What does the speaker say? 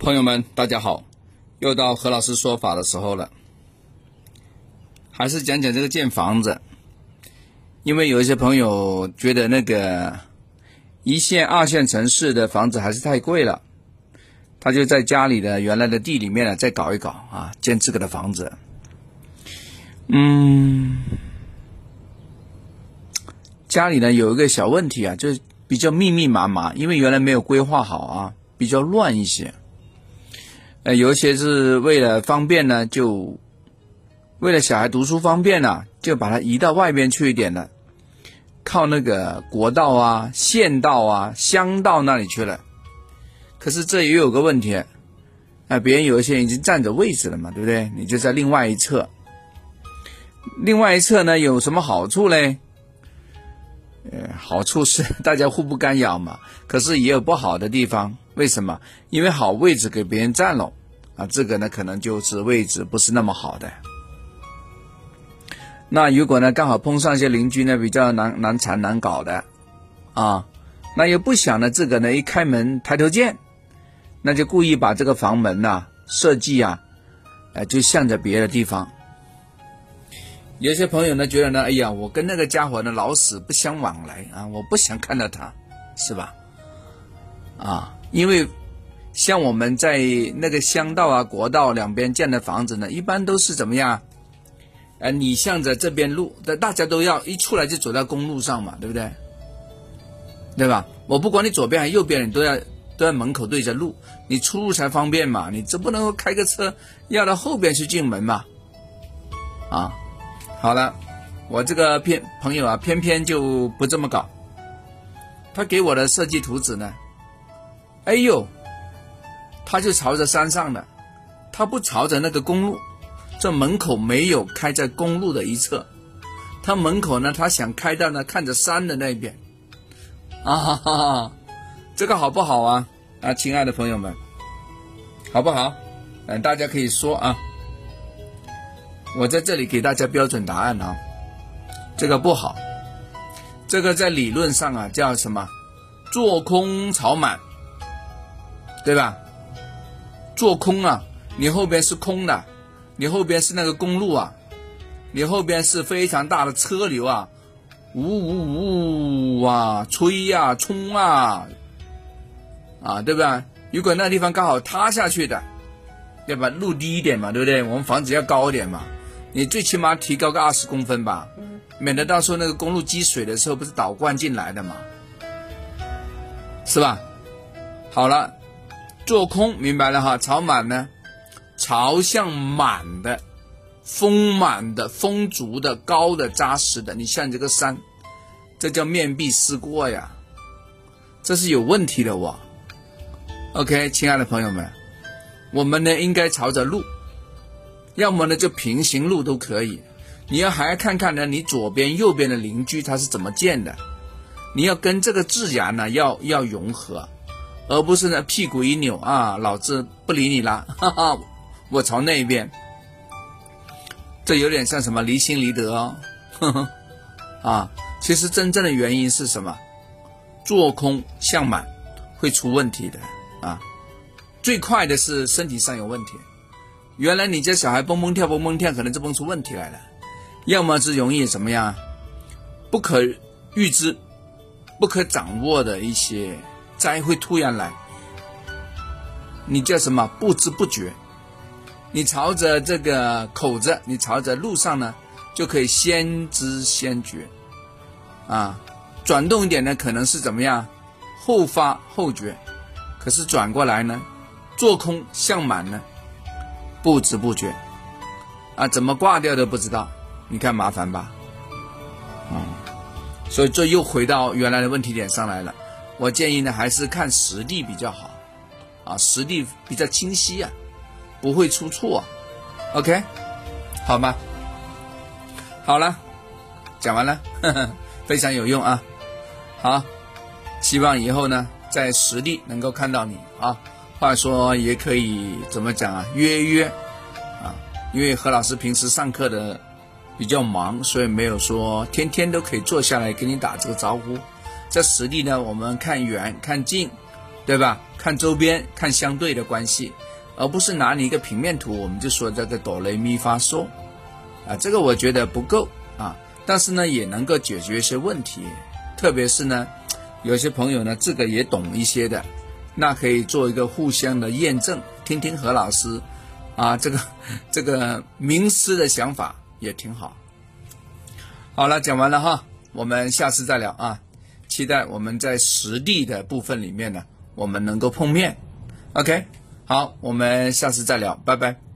朋友们，大家好，又到何老师说法的时候了。还是讲讲这个建房子，因为有一些朋友觉得那个一线、二线城市的房子还是太贵了，他就在家里的原来的地里面呢再搞一搞啊，建这个的房子。嗯，家里呢有一个小问题啊，就比较密密麻麻，因为原来没有规划好啊，比较乱一些。呃，有一些是为了方便呢，就为了小孩读书方便呢，就把它移到外边去一点了，靠那个国道啊、县道啊、乡道那里去了。可是这也有个问题，啊，别人有一些已经占着位置了嘛，对不对？你就在另外一侧，另外一侧呢有什么好处嘞？呃，好处是 大家互不干扰嘛，可是也有不好的地方。为什么？因为好位置给别人占了，啊，这个呢可能就是位置不是那么好的。那如果呢刚好碰上一些邻居呢比较难难缠难搞的，啊，那又不想呢这个呢一开门抬头见，那就故意把这个房门呐设计啊，呃就向着别的地方。有些朋友呢觉得呢，哎呀，我跟那个家伙呢老死不相往来啊，我不想看到他，是吧？啊。因为像我们在那个乡道啊、国道两边建的房子呢，一般都是怎么样？呃，你向着这边路，大家都要一出来就走到公路上嘛，对不对？对吧？我不管你左边还是右边，你都要都要门口对着路，你出入才方便嘛。你总不能开个车要到后边去进门嘛？啊，好了，我这个偏朋友啊，偏偏就不这么搞。他给我的设计图纸呢？哎呦，他就朝着山上的，他不朝着那个公路，这门口没有开在公路的一侧，他门口呢，他想开到呢看着山的那边，啊哈哈，这个好不好啊？啊，亲爱的朋友们，好不好？嗯，大家可以说啊，我在这里给大家标准答案啊，这个不好，这个在理论上啊叫什么？做空炒满。对吧？做空啊，你后边是空的，你后边是那个公路啊，你后边是非常大的车流啊，呜呜呜啊，吹呀，冲啊，啊，对吧？如果那地方刚好塌下去的，对吧路低一点嘛，对不对？我们房子要高一点嘛，你最起码提高个二十公分吧，免得到时候那个公路积水的时候不是倒灌进来的嘛，是吧？好了。做空明白了哈，朝满呢，朝向满的、丰满的、丰足的、高的、扎实的，你像这个山，这叫面壁思过呀，这是有问题的哇。OK，亲爱的朋友们，我们呢应该朝着路，要么呢就平行路都可以。你要还要看看呢，你左边、右边的邻居他是怎么建的，你要跟这个自然呢要要融合。而不是呢，屁股一扭啊，老子不理你了，哈哈，我朝那边，这有点像什么离心离德哦，呵呵，啊，其实真正的原因是什么？做空向满会出问题的啊，最快的是身体上有问题，原来你家小孩蹦蹦跳蹦蹦跳，可能就蹦出问题来了，要么是容易怎么样，不可预知、不可掌握的一些。灾会突然来，你叫什么？不知不觉，你朝着这个口子，你朝着路上呢，就可以先知先觉，啊，转动一点呢，可能是怎么样？后发后觉，可是转过来呢，做空向满呢，不知不觉，啊，怎么挂掉都不知道，你看麻烦吧，啊，所以这又回到原来的问题点上来了。我建议呢，还是看实地比较好，啊，实地比较清晰啊，不会出错，OK，好吗？好了，讲完了，呵 呵非常有用啊，好，希望以后呢，在实地能够看到你啊。话说也可以怎么讲啊？约约啊，因为何老师平时上课的比较忙，所以没有说天天都可以坐下来跟你打这个招呼。在实地呢，我们看远看近，对。吧？看周边，看相对的关系，而不是拿你一个平面图，我们就说这个哆来咪发嗦，啊，这个我觉得不够啊。但是呢，也能够解决一些问题，特别是呢，有些朋友呢，这个也懂一些的，那可以做一个互相的验证，听听何老师，啊，这个这个名师的想法也挺好。好了，讲完了哈，我们下次再聊啊，期待我们在实地的部分里面呢，我们能够碰面。OK，好，我们下次再聊，拜拜。